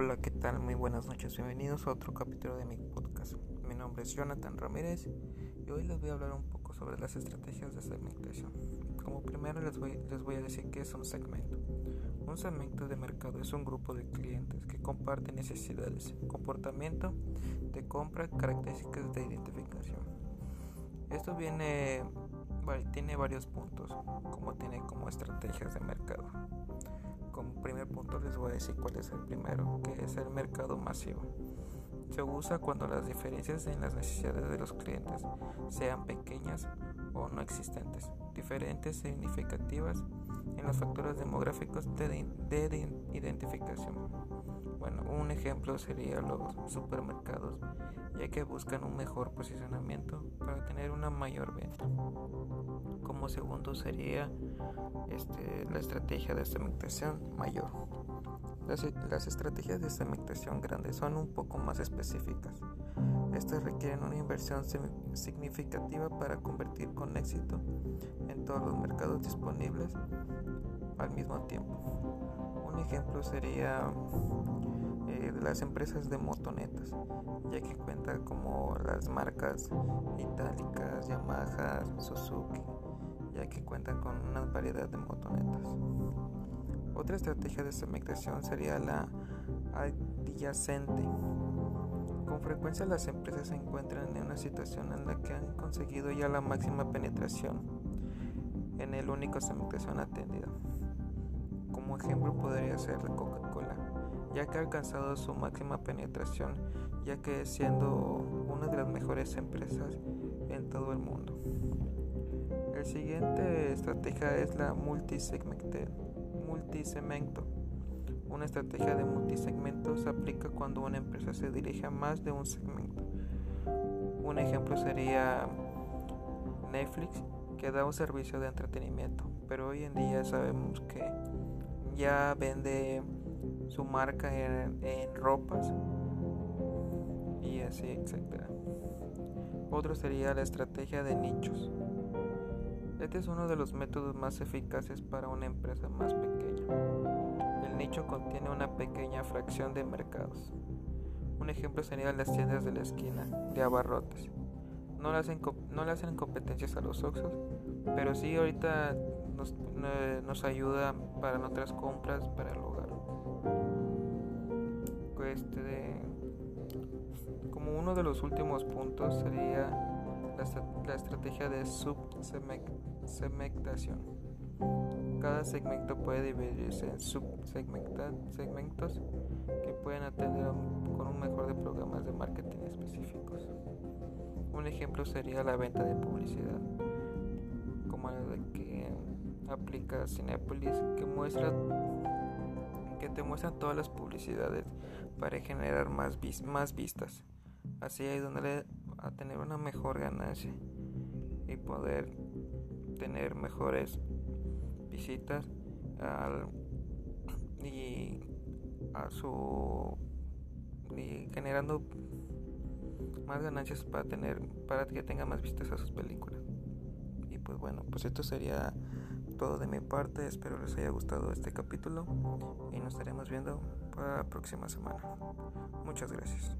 Hola, ¿qué tal? Muy buenas noches. Bienvenidos a otro capítulo de mi podcast. Mi nombre es Jonathan Ramírez y hoy les voy a hablar un poco sobre las estrategias de segmentación. Como primero les voy, les voy a decir qué es un segmento. Un segmento de mercado es un grupo de clientes que comparten necesidades, comportamiento de compra, características de identificación. Esto viene, tiene varios puntos, como tiene como estrategias de mercado como primer punto les voy a decir cuál es el primero, que es el mercado masivo. Se usa cuando las diferencias en las necesidades de los clientes sean pequeñas o no existentes, diferentes e significativas en los factores demográficos de, de identificación. Bueno, un ejemplo sería los supermercados, ya que buscan un mejor posicionamiento para tener una mayor venta. Como segundo sería este, la estrategia de segmentación mayor. Las, las estrategias de segmentación grandes son un poco más específicas. Estas requieren una inversión significativa para convertir con éxito en todos los mercados disponibles al mismo tiempo. Un ejemplo sería las empresas de motonetas, ya que cuenta como las marcas itálicas, Yamaha, Suzuki, ya que cuentan con una variedad de motonetas. Otra estrategia de segmentación sería la adyacente. Con frecuencia las empresas se encuentran en una situación en la que han conseguido ya la máxima penetración en el único segmentación atendida. Como ejemplo podría ser la Coca-Cola, ya que ha alcanzado su máxima penetración, ya que siendo una de las mejores empresas en todo el mundo. El siguiente estrategia es la multisegmento. Una estrategia de multisegmento se aplica cuando una empresa se dirige a más de un segmento. Un ejemplo sería Netflix, que da un servicio de entretenimiento, pero hoy en día sabemos que ya vende su marca en, en ropas y así, etc. Otro sería la estrategia de nichos. Este es uno de los métodos más eficaces para una empresa más pequeña. El nicho contiene una pequeña fracción de mercados. Un ejemplo serían las tiendas de la esquina, de abarrotes. No le hacen, no competencias a los Oxos, pero sí ahorita nos, nos ayuda para nuestras compras para el hogar. Este, como uno de los últimos puntos sería la, estrategia de subsegmentación. Cada segmento puede dividirse en subsegmentos que pueden atender con un mejor de programas de marketing específicos. Un ejemplo sería la venta de publicidad, como la de que aplica Cinepolis, que muestra que te muestran todas las publicidades para generar más, más vistas. Así hay donde a tener una mejor ganancia y poder tener mejores visitas y a su y generando más ganancias para tener para que tenga más vistas a sus películas y pues bueno pues esto sería todo de mi parte espero les haya gustado este capítulo y nos estaremos viendo para la próxima semana muchas gracias.